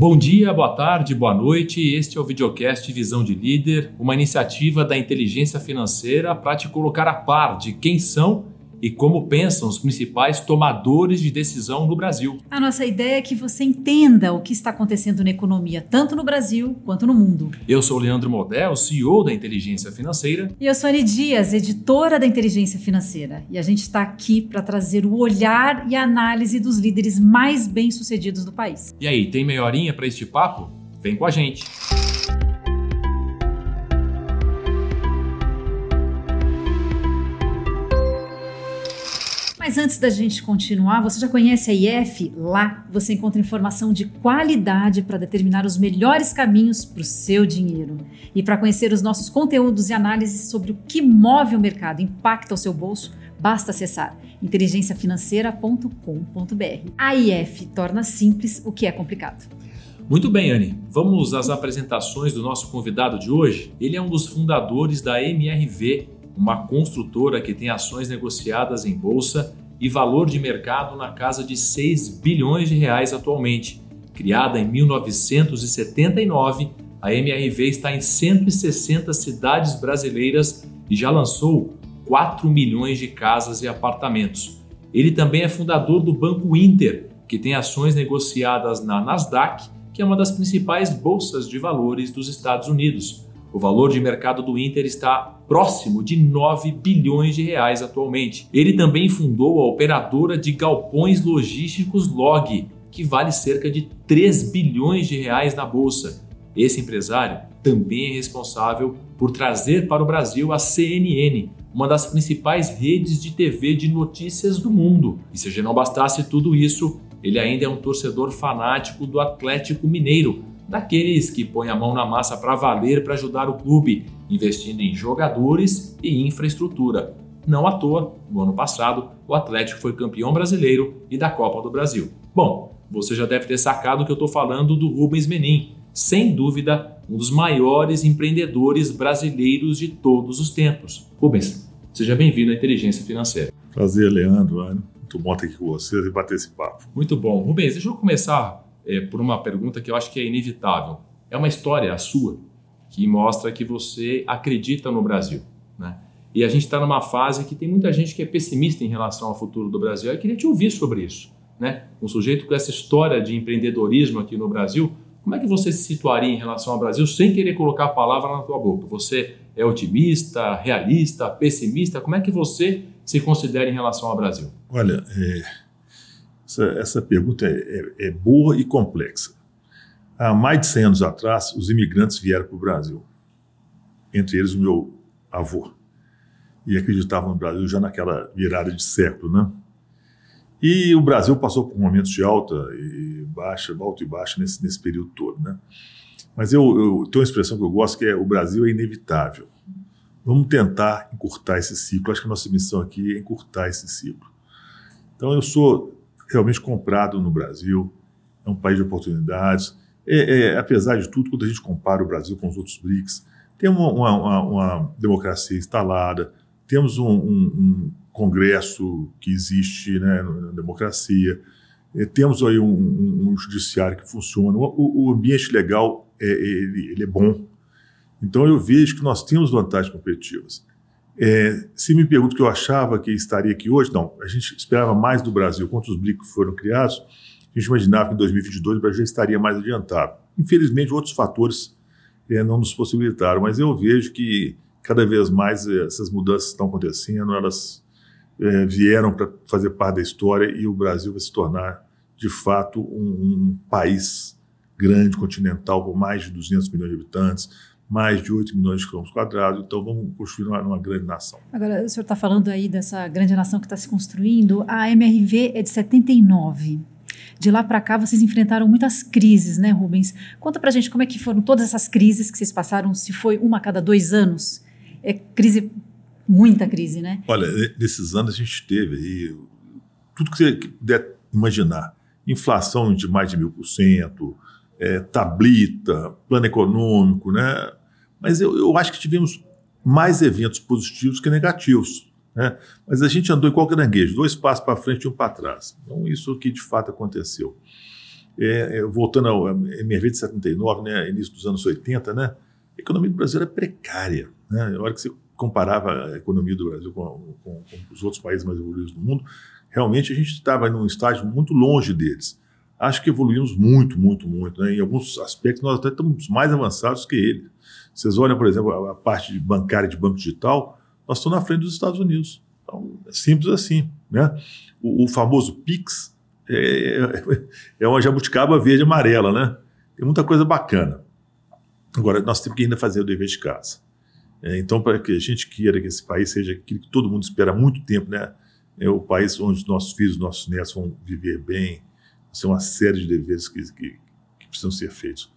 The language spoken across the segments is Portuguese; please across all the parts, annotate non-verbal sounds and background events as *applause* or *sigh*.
Bom dia, boa tarde, boa noite. Este é o videocast Visão de Líder, uma iniciativa da inteligência financeira para te colocar a par de quem são e como pensam os principais tomadores de decisão no Brasil. A nossa ideia é que você entenda o que está acontecendo na economia, tanto no Brasil quanto no mundo. Eu sou o Leandro Model, CEO da Inteligência Financeira. E eu sou a Anne Dias, editora da Inteligência Financeira. E a gente está aqui para trazer o olhar e a análise dos líderes mais bem-sucedidos do país. E aí, tem meia horinha para este papo? Vem com a gente! Mas antes da gente continuar, você já conhece a IF? Lá você encontra informação de qualidade para determinar os melhores caminhos para o seu dinheiro. E para conhecer os nossos conteúdos e análises sobre o que move o mercado, impacta o seu bolso, basta acessar inteligenciafinanceira.com.br. A IF torna simples o que é complicado. Muito bem, Anne. Vamos às apresentações do nosso convidado de hoje. Ele é um dos fundadores da MRV, uma construtora que tem ações negociadas em bolsa e valor de mercado na casa de 6 bilhões de reais atualmente. Criada em 1979, a MRV está em 160 cidades brasileiras e já lançou 4 milhões de casas e apartamentos. Ele também é fundador do Banco Inter, que tem ações negociadas na Nasdaq, que é uma das principais bolsas de valores dos Estados Unidos. O valor de mercado do Inter está próximo de 9 bilhões de reais atualmente. Ele também fundou a operadora de galpões logísticos Log, que vale cerca de 3 bilhões de reais na bolsa. Esse empresário também é responsável por trazer para o Brasil a CNN, uma das principais redes de TV de notícias do mundo. E se já não bastasse tudo isso, ele ainda é um torcedor fanático do Atlético Mineiro, daqueles que põem a mão na massa para valer para ajudar o clube, investindo em jogadores e infraestrutura. Não à toa, no ano passado, o Atlético foi campeão brasileiro e da Copa do Brasil. Bom, você já deve ter sacado que eu estou falando do Rubens Menin, sem dúvida um dos maiores empreendedores brasileiros de todos os tempos. Rubens, seja bem-vindo à Inteligência Financeira. Prazer, Leandro. Muito bom estar aqui com você e bater esse papo. Muito bom. Rubens, deixa eu começar é, por uma pergunta que eu acho que é inevitável. É uma história a sua que mostra que você acredita no Brasil, né? E a gente está numa fase que tem muita gente que é pessimista em relação ao futuro do Brasil. Eu queria te ouvir sobre isso, né? Um sujeito com essa história de empreendedorismo aqui no Brasil, como é que você se situaria em relação ao Brasil sem querer colocar a palavra na tua boca? Você é otimista, realista, pessimista? Como é que você se considera em relação ao Brasil? Olha, é, essa, essa pergunta é, é, é, boa e complexa. Há mais de 100 anos atrás, os imigrantes vieram para o Brasil, entre eles o meu avô, e acreditavam no Brasil já naquela virada de século, né? E o Brasil passou por momentos de alta e baixa, alta e baixa nesse, nesse período todo, né? Mas eu, eu tenho uma expressão que eu gosto que é o Brasil é inevitável. Vamos tentar encurtar esse ciclo. Acho que a nossa missão aqui é encurtar esse ciclo. Então eu sou realmente comprado no Brasil, é um país de oportunidades. É, é, apesar de tudo, quando a gente compara o Brasil com os outros BRICS, tem uma, uma, uma democracia instalada, temos um, um, um, Congresso que existe né, na democracia, é, temos aí um, um, judiciário que funciona, o, o ambiente legal é, ele, ele é bom. Então eu vejo que nós temos vantagens competitivas. É, se me pergunto o que eu achava que estaria aqui hoje, não. A gente esperava mais do Brasil. Quando os BRICS foram criados, a gente imaginava que em 2022 o Brasil estaria mais adiantado. Infelizmente, outros fatores é, não nos possibilitaram, mas eu vejo que cada vez mais é, essas mudanças estão acontecendo, elas é, vieram para fazer parte da história e o Brasil vai se tornar, de fato, um, um país grande, continental, com mais de 200 milhões de habitantes, mais de 8 milhões de quilômetros quadrados, então vamos construir uma, uma grande nação. Agora, o senhor está falando aí dessa grande nação que está se construindo, a MRV é de 79. De lá para cá, vocês enfrentaram muitas crises, né, Rubens? Conta para gente como é que foram todas essas crises que vocês passaram, se foi uma a cada dois anos. É crise, muita crise, né? Olha, nesses anos a gente teve aí tudo que você puder imaginar. Inflação de mais de mil por cento, é, tablita, plano econômico, né? Mas eu, eu acho que tivemos mais eventos positivos que negativos. Né? Mas a gente andou igual caranguejo, dois passos para frente e um para trás. Então, isso que de fato aconteceu. É, é, voltando ao MRV de 79, né, início dos anos 80, né, a economia do Brasil era precária. Né? A hora que você comparava a economia do Brasil com, com, com os outros países mais evoluídos do mundo, realmente a gente estava num estágio muito longe deles. Acho que evoluímos muito, muito, muito. Né? Em alguns aspectos, nós até estamos mais avançados que eles. Vocês olham, por exemplo, a, parte bancária de banco digital, nós estamos na frente dos Estados Unidos. Então, é simples assim. Né? O, o famoso PIX é, é uma jabuticaba verde e amarela, né? Tem muita coisa bacana. Agora, nós temos que ainda fazer o dever de casa. É, então, para que a gente queira que esse país seja aquilo que todo mundo espera há muito tempo, né? É o país onde os nossos filhos, nossos netos vão viver bem, ser uma série de deveres que, que, que, precisam ser feitos.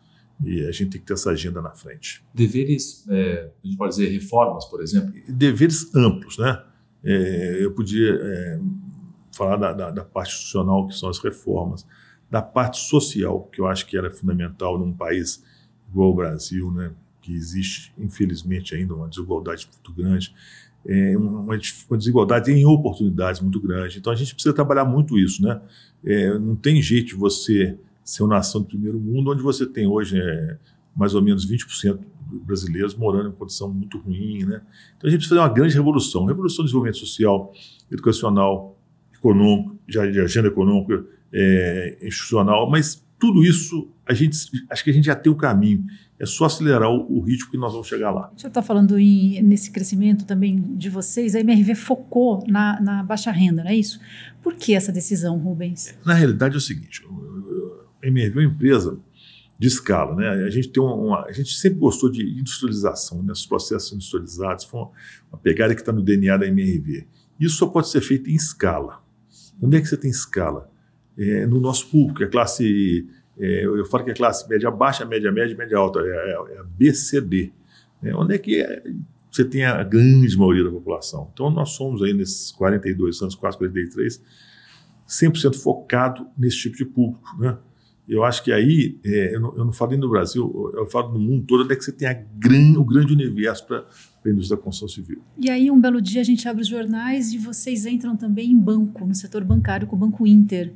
E a gente tem que ter essa agenda na frente. Deveres, é, a gente pode dizer reformas, por exemplo? Deveres amplos, né? É, eu podia é, falar da, da, da, parte institucional, que são as reformas, da parte social, que eu acho que era fundamental num país igual ao Brasil, né? que existe, infelizmente, ainda uma desigualdade muito grande, é, uma, uma, desigualdade em oportunidades muito grande. Então a gente precisa trabalhar muito isso, né? É, não tem jeito de você ser uma nação do primeiro mundo, onde você tem hoje é, mais ou menos 20% brasileiros morando em condição muito ruim, né? Então a gente precisa fazer uma grande revolução, revolução de desenvolvimento social, educacional, econômico, de agenda econômica, é, institucional, mas tudo isso a gente acho que a gente já tem o caminho. É só acelerar o, o ritmo que nós vamos chegar lá. O senhor está falando em, nesse crescimento também de vocês. A MRV focou na, na, baixa renda, não é isso? Por que essa decisão, Rubens? Na realidade é o seguinte: É uma empresa de escala, né? A gente tem uma, uma a gente sempre gostou de industrialização, né? Os processos industrializados foi uma, uma pegada que está no DNA da MRV. Isso só pode ser feito em escala. Onde é que você tem escala? é, no nosso público, é a classe, é, eu falo que é classe média baixa, média média, média alta, é, é, é a BCD. É, onde é que é, você tem a grande maioria da população? Então nós somos aí nesses 42 anos, quase 43, 100% focado nesse tipo de público, né? Eu acho que aí, é, eu, não, eu, não, falo nem no Brasil, eu falo no mundo todo, onde é que você tem gran, o grande universo para a indústria da construção civil. E aí, um belo dia, a gente abre os jornais e vocês entram também em banco, no setor bancário, com o Banco Inter.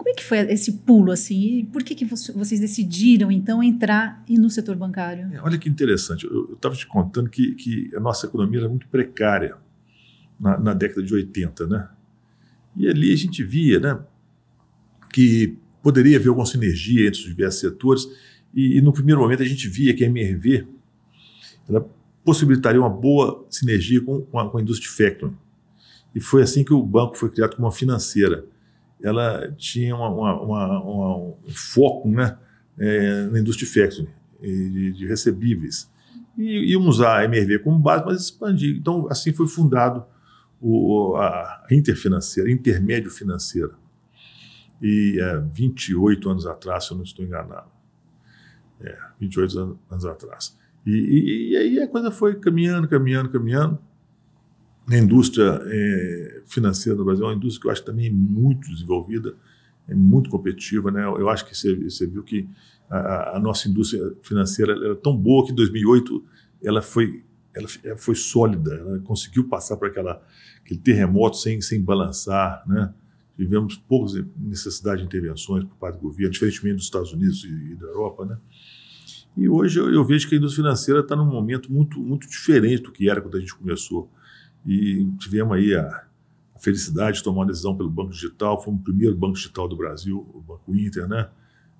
Como é que foi esse pulo assim? E por que, que vocês decidiram então entrar no setor bancário? É, olha que interessante. Eu estava te contando que, que, a nossa economia era muito precária na, na, década de 80, né? E ali a gente via, né, que poderia haver alguma sinergia entre os diversos setores. E, e no primeiro momento a gente via que a MRV ela possibilitaria uma boa sinergia com, com, a, com a indústria de factoring. E foi assim que o banco foi criado como uma financeira ela tinha uma, uma, uma, um foco né, é, na indústria de factory, de, de, recebíveis. E íamos usar a MRV como base, mas expandir. Então, assim foi fundado o, a Interfinanceira, Intermédio Financeira. E é, 28 anos atrás, se eu não estou enganado. É, 28 anos atrás. E, e, e aí a coisa foi caminhando, caminhando, caminhando a indústria é, financeira no Brasil é uma indústria que eu acho também muito desenvolvida, é muito competitiva. Né? Eu acho que você, você viu que a, a, nossa indústria financeira era tão boa que em 2008 ela foi, ela, foi sólida, ela conseguiu passar por aquela, aquele terremoto sem, sem balançar. Né? Tivemos poucas necessidades de intervenções por parte do governo, diferentemente dos Estados Unidos e, da Europa. Né? E hoje eu, vejo que a indústria financeira está num momento muito, muito diferente do que era quando a gente começou. E tivemos aí a, felicidade de tomar uma decisão pelo Banco Digital, fomos o primeiro banco digital do Brasil, o Banco Inter, né?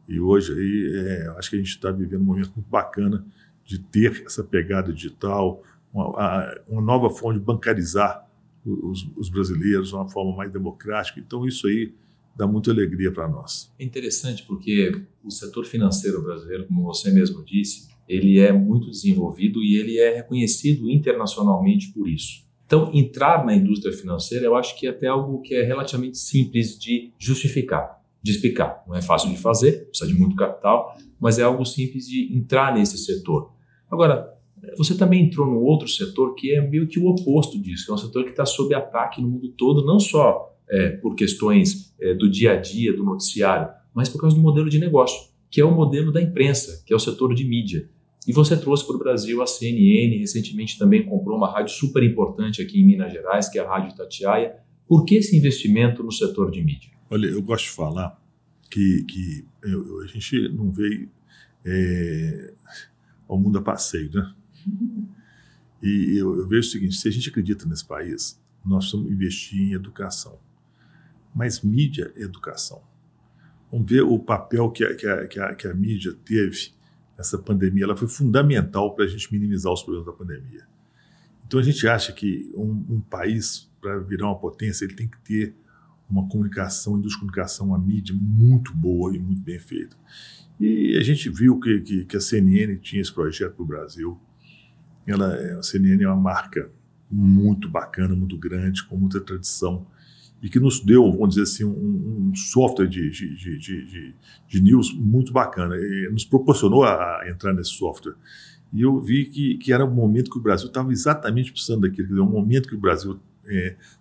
E hoje aí, é, acho que a gente está vivendo um momento muito bacana de ter essa pegada digital, uma, uma nova forma de bancarizar os, os, brasileiros, uma forma mais democrática. Então, isso aí dá muita alegria para nós. É interessante porque o setor financeiro brasileiro, como você mesmo disse, ele é muito desenvolvido e ele é reconhecido internacionalmente por isso. Então, entrar na indústria financeira, eu acho que é até algo que é relativamente simples de justificar, de explicar. Não é fácil de fazer, precisa de muito capital, mas é algo simples de entrar nesse setor. Agora, você também entrou num outro setor que é meio que o oposto disso, que é um setor que está sob ataque no mundo todo, não só é, por questões é, do dia a dia, do noticiário, mas por causa do modelo de negócio, que é o modelo da imprensa, que é o setor de mídia. E você trouxe para o Brasil a CNN, recentemente também comprou uma rádio super importante aqui em Minas Gerais, que é a Rádio Itatiaia. Por que esse investimento no setor de mídia? Olha, eu gosto de falar que, que eu, a gente não veio é, ao mundo a passeio, né? *laughs* E eu, eu, vejo o seguinte: se a gente acredita nesse país, nós precisamos investir em educação. Mas mídia é educação. Vamos ver o papel que a, que a, que a, que a mídia teve nessa pandemia. Ela foi fundamental para a gente minimizar os problemas da pandemia. Então a gente acha que um, um país, para virar uma potência, ele tem que ter uma comunicação, indústria de comunicação, uma mídia muito boa e muito bem feita. E a gente viu que, que, que a CNN tinha esse projeto para o Brasil. Ela, a CNN é uma marca muito bacana, muito grande, com muita tradição e que nos deu, vamos dizer assim, um, um software de, de, de, de, news muito bacana. E nos proporcionou a, a, entrar nesse software. E eu vi que, que era um momento que o Brasil estava exatamente precisando daquilo, quer dizer, um momento que o Brasil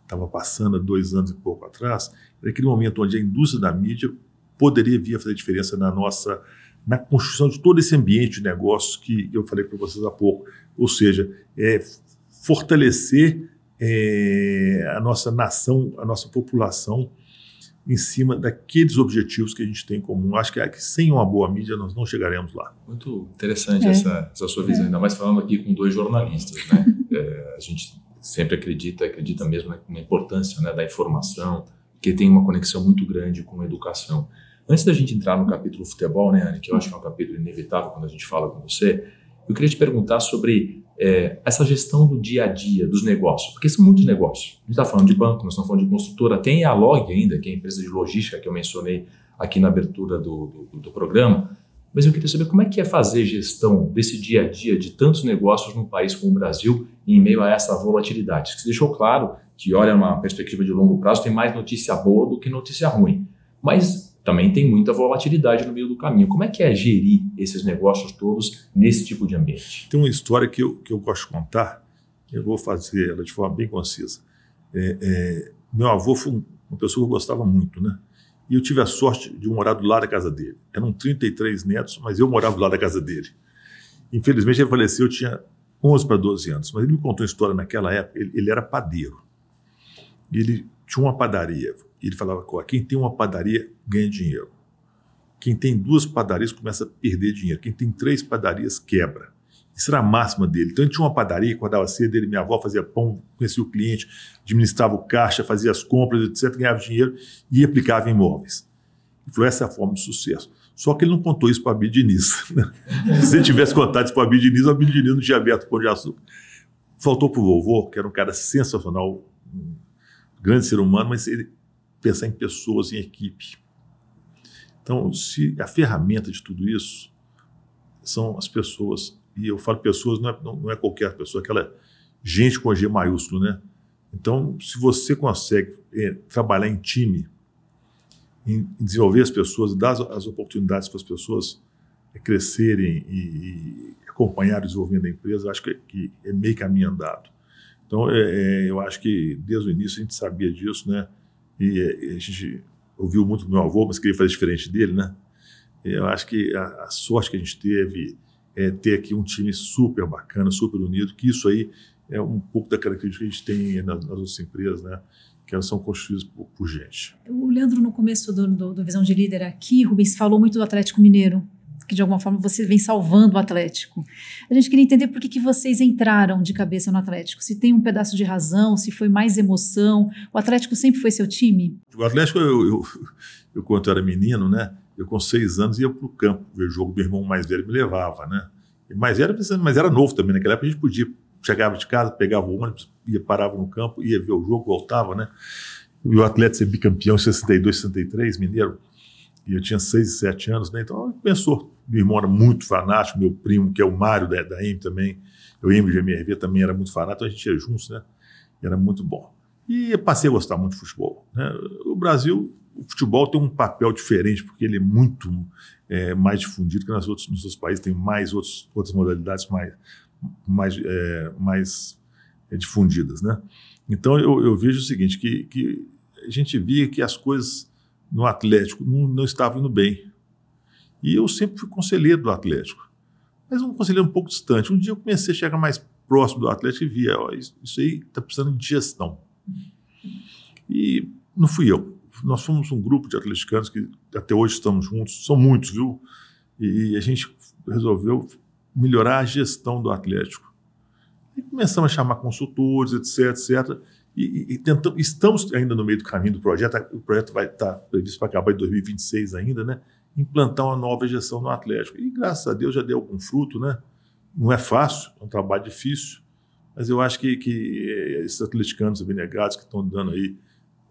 estava é, passando dois anos e pouco atrás, era aquele momento onde a indústria da mídia poderia vir a fazer diferença na nossa na construção de todo esse ambiente de negócios que eu falei para vocês há pouco, ou seja, é fortalecer é, a nossa nação, a nossa população em cima daqueles objetivos que a gente tem em comum. Acho que, é que sem uma boa mídia nós não chegaremos lá. Muito interessante é. essa, essa, sua visão, é. ainda mais falando aqui com dois jornalistas. Né? *laughs* é, a gente sempre acredita, acredita mesmo na importância né, da informação, que tem uma conexão muito grande com a educação. Antes da gente entrar no capítulo futebol, né, Anne, que eu acho que é um capítulo inevitável quando a gente fala com você, eu queria te perguntar sobre é, essa gestão do dia a dia dos negócios, porque são muitos negócios. A gente está falando de banco, nós estamos falando de construtora, tem a Log ainda, que é a empresa de logística que eu mencionei aqui na abertura do, do, do programa, mas eu queria saber como é que é fazer gestão desse dia a dia de tantos negócios num país como o Brasil em meio a essa volatilidade. Você deixou claro que, olha, uma perspectiva de longo prazo tem mais notícia boa do que notícia ruim. Mas também tem muita volatilidade no meio do caminho. Como é que é gerir esses negócios todos nesse tipo de ambiente? Tem uma história que eu, que eu gosto de contar, eu vou fazer ela de forma bem concisa. É, é, meu avô foi uma pessoa que eu gostava muito, né? E eu tive a sorte de morar do lado da casa dele. Eram 33 netos, mas eu morava do lado da casa dele. Infelizmente ele faleceu, eu tinha 11 para 12 anos. Mas ele me contou uma história naquela época, ele, ele era padeiro. Ele tinha uma padaria. E ele falava: quem tem uma padaria ganha dinheiro. Quem tem duas padarias começa a perder dinheiro. Quem tem três padarias quebra. Isso era a máxima dele. Então ele tinha uma padaria, acordava cedo, ele, minha avó fazia pão, conhecia o cliente, administrava o caixa, fazia as compras, etc., ganhava dinheiro e aplicava em imóveis. Ele falou: essa é a forma de sucesso. Só que ele não contou isso para a Bia Diniz. Né? *laughs* Se ele tivesse contado isso para a Bia Diniz, a Bia Diniz não tinha aberto o pão de açúcar. Faltou para o vovô, que era um cara sensacional, um grande ser humano, mas ele pensar em pessoas, em equipe. Então, se a ferramenta de tudo isso são as pessoas, e eu falo pessoas, não é, não é qualquer pessoa, aquela gente com G maiúsculo, né? Então, se você consegue é, trabalhar em time, em, desenvolver as pessoas, dar as, as oportunidades para as pessoas é, crescerem e, e, acompanhar o desenvolvimento da empresa, acho que, que é meio caminho andado. Então, é, é, eu acho que desde o início a gente sabia disso, né? E a gente ouviu muito do meu avô, mas queria fazer diferente dele, né? Eu acho que a, a sorte que a gente teve é ter aqui um time super bacana, super unido, que isso aí é um pouco da característica que a gente tem nas, nas outras empresas, né? que elas são construídas por, por, gente. O Leandro, no começo do, do, do, Visão de Líder aqui, Rubens, falou muito do Atlético Mineiro que de alguma forma você vem salvando o Atlético. A gente queria entender por que, que vocês entraram de cabeça no Atlético. Se tem um pedaço de razão, se foi mais emoção. O Atlético sempre foi seu time? O Atlético, eu, eu, eu quando era menino, né? Eu com seis anos ia para o campo ver o jogo. Meu irmão mais velho me levava, né? Mas era, mas era novo também. Naquela época a gente podia, chegava de casa, pegava o ônibus, ia, parava no campo, ia ver o jogo, voltava, né? E o Atlético ser bicampeão em 62, 63, mineiro e eu tinha seis, sete anos, né? Então, pensou. Meu irmão era muito fanático, meu primo, que é o Mário da, da M também, o M de MRV também era muito fanático, então a gente ia juntos, né? E era muito bom. E passei a gostar muito de futebol. Né? O Brasil, o futebol tem um papel diferente, porque ele é muito é, mais difundido que nas outros, nos outros países, tem mais outros, outras modalidades mais, mais, é, mais é, difundidas, né? Então, eu, eu, vejo o seguinte, que, que a gente via que as coisas no Atlético não, não estava indo bem. E eu sempre fui conselheiro do Atlético, mas um conselheiro um pouco distante. Um dia eu comecei a chegar mais próximo do Atlético e via, ó, isso, isso aí está precisando de gestão. E não fui eu, nós fomos um grupo de atleticanos que até hoje estamos juntos, são muitos, viu? E, a gente resolveu melhorar a gestão do Atlético. E começamos a chamar consultores, etc, etc. E, e estamos ainda no meio do caminho do projeto, o projeto vai estar previsto para acabar em 2026 ainda, né? Implantar uma nova gestão no Atlético. E graças a Deus já deu algum fruto, né? Não é fácil, é um trabalho difícil, mas eu acho que, que esses atleticanos abnegados que estão dando aí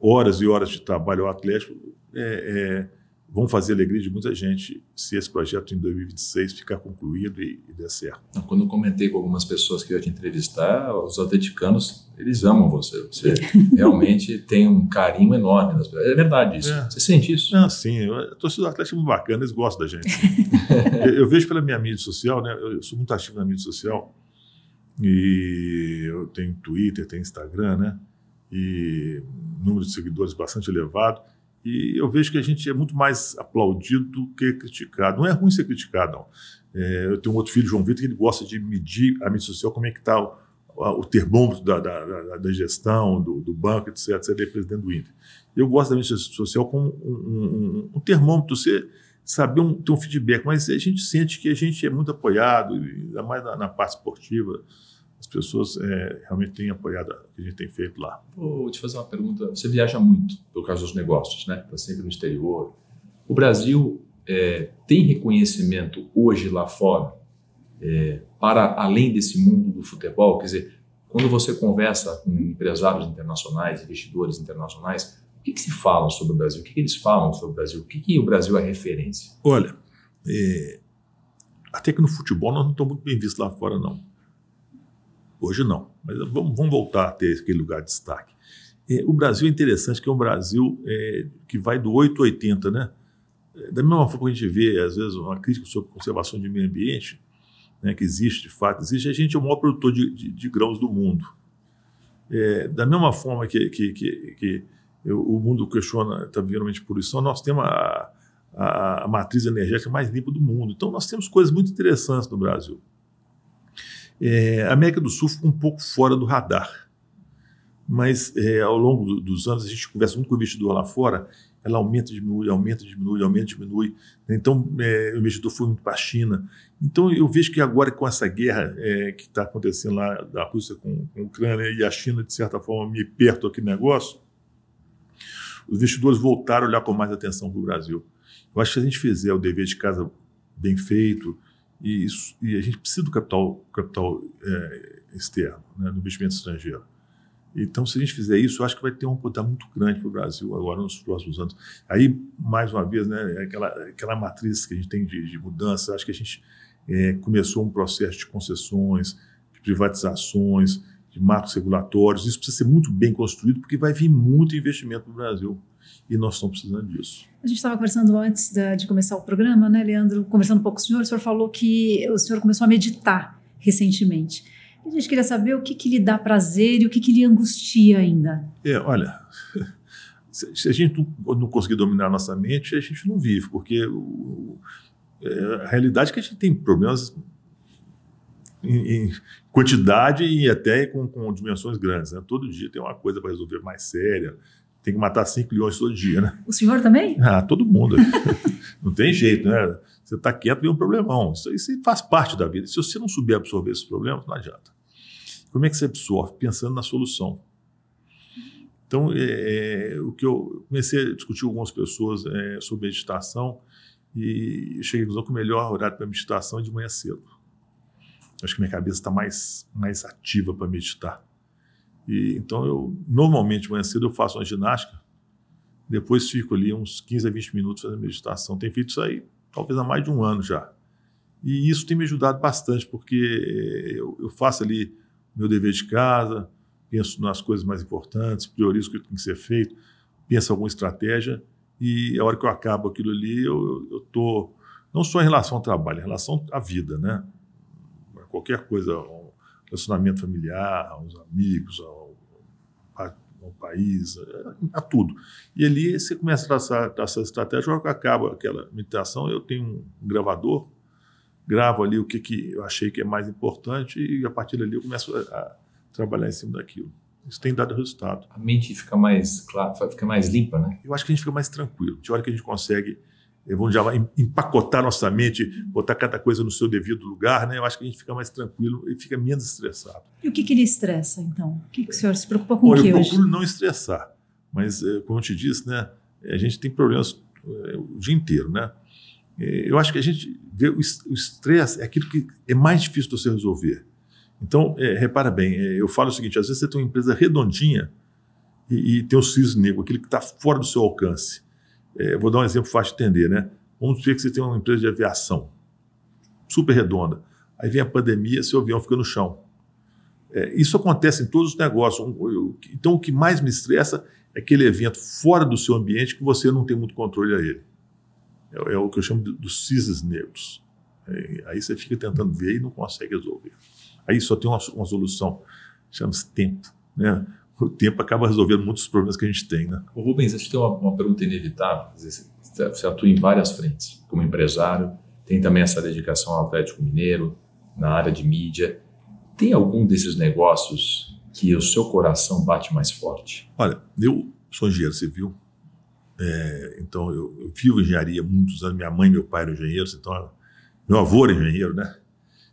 horas e horas de trabalho ao Atlético é, é, vão fazer alegria de muita gente se esse projeto em 2026 ficar concluído e, e der certo. Quando eu comentei com algumas pessoas que eu ia te entrevistar, os atleticanos, eles amam você. Você *laughs* realmente tem um carinho enorme. Pessoas. É verdade isso. É. Você sente isso? Ah, sim. A torcida do Atlético é muito bacana, eles gostam da gente. *laughs* eu, eu, vejo pela minha mídia social, né? eu sou muito ativo na mídia social, e eu tenho Twitter, tenho Instagram, né? E número de seguidores bastante elevado. E eu vejo que a gente é muito mais aplaudido do que criticado. Não é ruim ser criticado, não. É, eu tenho um outro filho, João Vitor, que ele gosta de medir a mídia social, como é que está o, o, termômetro da, da, da gestão, do, do, banco, etc. Você é presidente do Inter. Eu gosto da mídia social como um, um, um termômetro, você saber um, ter um feedback, mas a gente sente que a gente é muito apoiado, ainda mais na, na parte esportiva as pessoas é, realmente têm apoiado o que a gente tem feito lá. Vou te fazer uma pergunta. Você viaja muito por causa dos negócios, né? Está sempre no exterior. O Brasil é, tem reconhecimento hoje lá fora é, para além desse mundo do futebol? Quer dizer, quando você conversa com empresários internacionais, investidores internacionais, o que, que se fala sobre o Brasil? O que, que eles falam sobre o Brasil? O que, que o Brasil é referência? Olha, é, até que no futebol nós não estamos muito bem vistos lá fora, não. Hoje não, mas vamos, vamos voltar a ter aquele lugar de destaque. É, o Brasil é interessante, que é um Brasil é, que vai do 8 a 80, né? É, da mesma forma que a gente vê, às vezes, uma crítica sobre conservação de meio ambiente, né, que existe, de fato, existe, a gente é o maior produtor de, de, de grãos do mundo. É, da mesma forma que, que, que, que o mundo questiona, está virando poluição, nós temos a, a, a matriz energética mais limpa do mundo. Então, nós temos coisas muito interessantes no Brasil. É, a América do Sul ficou um pouco fora do radar, mas é, ao longo do, dos anos a gente conversa muito com o investidor lá fora, ela aumenta, diminui, aumenta, diminui, aumenta, diminui. Então é, o investidor foi muito para a China. Então eu vejo que agora com essa guerra é, que está acontecendo lá da Rússia com, com a Ucrânia e a China de certa forma me perto aqui no negócio, os investidores voltaram a olhar com mais atenção para o Brasil. Eu acho que se a gente fizer o dever de casa bem feito, e, isso, e a gente precisa do capital, capital é, externo, né, do investimento estrangeiro. Então, se a gente fizer isso, eu acho que vai ter um poder muito grande para o Brasil agora nos próximos anos. Aí, mais uma vez, né, é aquela, aquela matriz que a gente tem de, de mudança, acho que a gente é, começou um processo de concessões, de privatizações, de marcos regulatórios. Isso precisa ser muito bem construído, porque vai vir muito investimento no Brasil e nós estamos precisando disso. A gente estava conversando antes de, de, começar o programa, né, Leandro? Conversando um pouco com o senhor, o senhor falou que o senhor começou a meditar recentemente. A gente queria saber o que, que lhe dá prazer e o que, que lhe angustia ainda. É, olha, *laughs* se a gente não conseguir dominar a nossa mente, a gente não vive, porque o, é, a realidade é que a gente tem problemas em, em quantidade e até com, com dimensões grandes. Né? Todo dia tem uma coisa para resolver mais séria tem que matar 5 leões todo dia, né? O senhor também? *laughs* Ah, todo mundo. *laughs* não tem jeito, né? Você está quieto e um problemão. Isso, isso faz parte da vida. Se você não souber absorver esses problemas, não adianta. Como é que você absorve? Pensando na solução. Então, é, é, o que eu comecei a discutir com algumas pessoas é, sobre meditação e cheguei à conclusão que o melhor horário para meditação é de manhã cedo. Acho que minha cabeça está mais, mais ativa para meditar. E, então, eu normalmente, manhã cedo, eu faço uma ginástica, depois fico ali uns 15 a 20 minutos fazendo meditação. Tenho feito isso aí talvez há mais de um ano já. E isso tem me ajudado bastante, porque eu, eu faço ali meu dever de casa, penso nas coisas mais importantes, priorizo o que tem que ser feito, penso alguma estratégia, e a hora que eu acabo aquilo ali, eu estou, não só em relação ao trabalho, em relação à vida, né? Qualquer coisa, relacionamento familiar, aos amigos, ao, ao país, a, a, tudo. E ali você começa a traçar, traçar estratégia, logo que acaba aquela meditação, eu tenho um gravador, gravo ali o que, que eu achei que é mais importante e a partir dali eu começo a, a trabalhar em cima daquilo. Isso tem dado resultado. A mente fica mais clara, fica mais limpa, né? Eu acho que a gente fica mais tranquilo. De hora que a gente consegue, vamos dizer, empacotar nossa mente, botar cada coisa no seu devido lugar, né? Eu acho que a gente fica mais tranquilo e fica menos estressado. E o que, que ele estressa, então? O que, que o senhor se preocupa com Bom, o que eu hoje? procuro não estressar, mas, eh, como eu te disse, né? A gente tem problemas eh, o dia inteiro, né? Eu acho que a gente vê o estresse é aquilo que é mais difícil de você resolver. Então, é, repara bem, é, eu falo o seguinte: às vezes você tem uma empresa redondinha e, e tem o cisne negro, aquele que está fora do seu alcance. É, vou dar um exemplo fácil de entender, né? Vamos dizer que você tem uma empresa de aviação super redonda. Aí vem a pandemia, seu avião fica no chão. É, isso acontece em todos os negócios. Então, o que mais me estressa é aquele evento fora do seu ambiente que você não tem muito controle a ele. É, é o que eu chamo dos cisnes negros. É, aí você fica tentando ver e não consegue resolver. Aí só tem uma, uma solução, chama-se tempo. Né? O tempo acaba resolvendo muitos problemas que a gente tem. Né? O Rubens, a gente tem uma, uma pergunta inevitável. Você atua em várias frentes, como empresário, tem também essa dedicação ao Atlético Mineiro, na área de mídia. Tem algum desses negócios que o seu coração bate mais forte? Olha, eu sou engenheiro civil, é, então eu, eu vivo engenharia muitos anos. Minha mãe e meu pai eram engenheiros, então meu avô era engenheiro, né?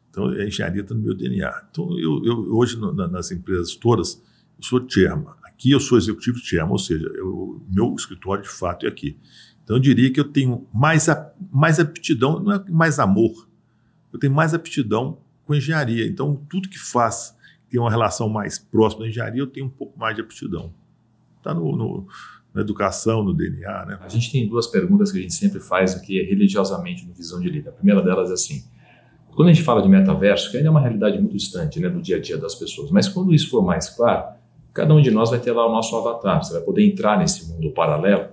Então, a engenharia está no meu DNA. Então, eu, eu hoje, no, nas empresas todas, eu sou chairman. Aqui eu sou executivo chairman, ou seja, o meu escritório de fato é aqui. Então, eu diria que eu tenho mais, mais aptidão, não é mais amor, eu tenho mais aptidão com engenharia. Então, tudo que faz tem uma relação mais próxima da engenharia, eu tenho um pouco mais de aptidão. Está no, no, na educação, no DNA. Né? A gente tem duas perguntas que a gente sempre faz aqui religiosamente no Visão de Líder. A primeira delas é assim, quando a gente fala de metaverso, que ainda é uma realidade muito distante né, do dia a dia das pessoas, mas quando isso for mais claro, cada um de nós vai ter lá o nosso avatar, você vai poder entrar nesse mundo paralelo.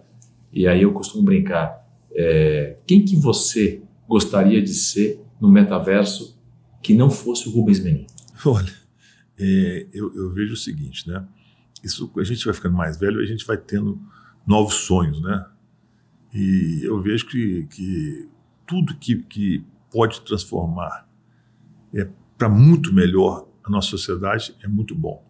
E aí eu costumo brincar: é, quem que você gostaria de ser no metaverso que não fosse o Rubens Menin? Olha, é, eu, eu, vejo o seguinte, né? Isso, a gente vai ficando mais velho, a gente vai tendo novos sonhos, né? E eu vejo que, que tudo que, que pode transformar é, para muito melhor a nossa sociedade é muito bom.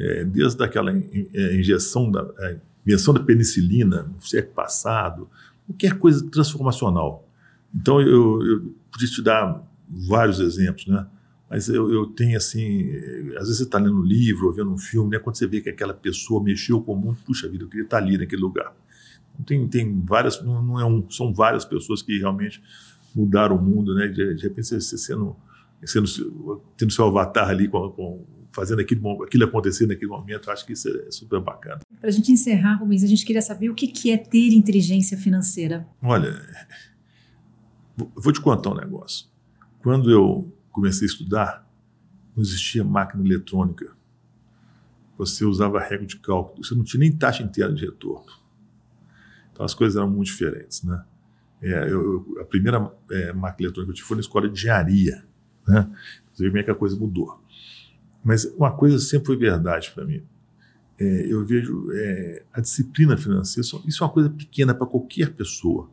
É, desde aquela é, injeção da é, invenção da penicilina no século passado, qualquer coisa transformacional. Então eu, eu podia te dar vários exemplos, né? Mas eu, eu tenho assim, às vezes você está lendo um livro ou vendo um filme, né? Quando você vê que aquela pessoa mexeu com o mundo, puxa vida, eu queria estar ali naquele lugar. Então, tem, tem várias, não, é um, são várias pessoas que realmente mudar o mundo, né? De, de repente você sendo, sendo, tendo seu avatar ali com, com fazendo aquilo, aquilo acontecer naquele momento, acho que isso é super bacana. Para a gente encerrar, Rubens, a gente queria saber o que, que é ter inteligência financeira. Olha, vou te contar um negócio. Quando eu comecei a estudar, não existia máquina eletrônica. Você usava regra de cálculo, você não tinha nem taxa inteira de retorno. Então as coisas eram muito diferentes, né? É, eu, a primeira é, máquina eletrônica que eu tive foi na escola de engenharia. Né? Você vê como é que a coisa mudou. Mas uma coisa sempre foi verdade para mim. É, eu vejo é, a disciplina financeira, isso é uma coisa pequena para qualquer pessoa.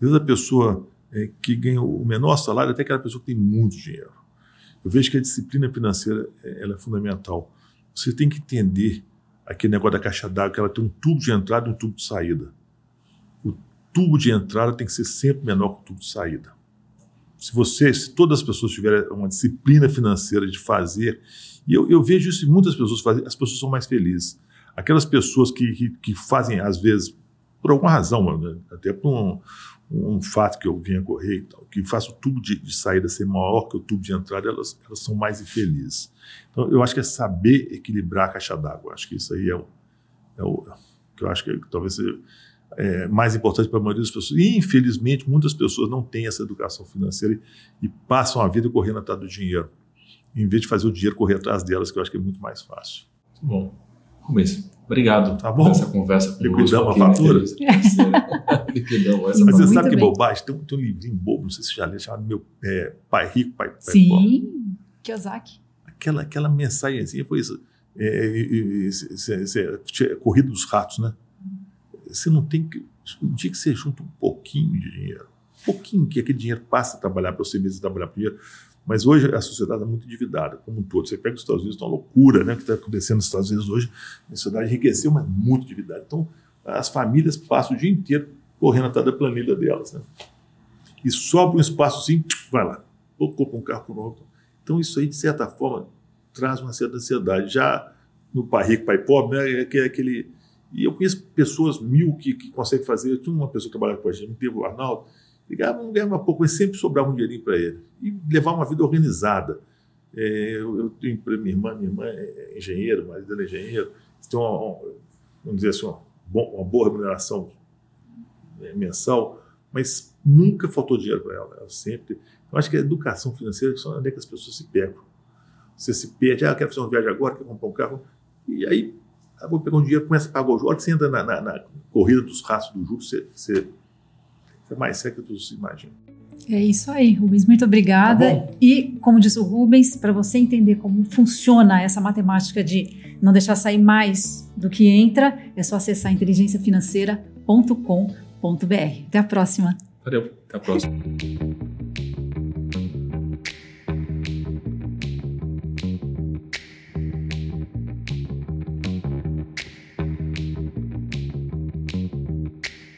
Vezes a pessoa é, que ganha o menor salário, até aquela pessoa que tem muito dinheiro. Eu vejo que a disciplina financeira é, ela é fundamental. Você tem que entender aquele negócio da caixa d'água, que ela tem um tubo de entrada e um tubo de saída tubo de entrada tem que ser sempre menor que o tubo de saída. Se você, se todas as pessoas tiverem uma disciplina financeira de fazer, e eu, eu vejo isso em muitas pessoas fazem, as pessoas são mais felizes. Aquelas pessoas que, que, que fazem, às vezes, por alguma razão, né, até por um, um fato que eu vinha correr e tal, que faça o tubo de, de, saída ser maior que o tubo de entrada, elas, elas são mais infelizes. Então, eu acho que é saber equilibrar a caixa d'água. Acho que isso aí é o, é o que eu acho que talvez seja é, mais importante para a maioria das pessoas. E, infelizmente, muitas pessoas não têm essa educação financeira e, e passam a vida correndo atrás do dinheiro, em vez de fazer o dinheiro correr atrás delas, que eu acho que é muito mais fácil. Muito bom. Rubens, obrigado tá bom. por essa conversa Liquidamos a fatura? *laughs* Liquidamos essa Mas você sabe que bobagem? Tem um, tem um livrinho bobo, não sei se você já leu, chamado Meu é, Pai Rico, Pai, pai Sim, Pobre. Kiyosaki. Aquela, aquela mensagenzinha foi isso. É, é, é, corrida dos ratos, né? Você não tem que. Um dia que você junta um pouquinho de dinheiro, pouquinho que aquele dinheiro passa a trabalhar para você mesmo trabalhar para o dinheiro. Mas hoje a sociedade é muito endividada, como um todo. Você pega os Estados Unidos, é uma loucura né, o que está acontecendo nos Estados Unidos hoje. A sociedade enriqueceu, mas muito endividada. Então, as famílias passam o dia inteiro correndo atrás da planilha delas. Né? E sobra um espaço assim, vai lá. Ou compra um carro outro. Então, isso aí, de certa forma, traz uma certa ansiedade. Já no pai rico, pai pobre, né, é aquele. E eu conheço pessoas mil que, que conseguem fazer. Eu tinha uma pessoa que trabalhava com a gente, teve o Arnaldo, ligava, não ganhava pouco, mas sempre sobrava um dinheirinho para ele. E levar uma vida organizada. É, eu, eu, tenho minha irmã, minha irmã é engenheira, o marido dela é engenheiro, tem uma, uma, vamos dizer assim, uma, uma boa remuneração é, mensal, mas nunca faltou dinheiro para ela. ela sempre. Eu acho que a educação financeira é onde é que as pessoas se pegam. Você se perde, ah, quero fazer uma viagem agora, quero comprar um carro, e aí ah, vou pegar um dinheiro, começa a pagar o juros. Você entra na, na, na corrida dos rastros do juros, você, você, você é mais sério que você imagina. É isso aí, Rubens. Muito obrigada. Tá e, como disse o Rubens, para você entender como funciona essa matemática de não deixar sair mais do que entra, é só acessar inteligenciafinanceira.com.br. Até a próxima. Valeu, até a próxima.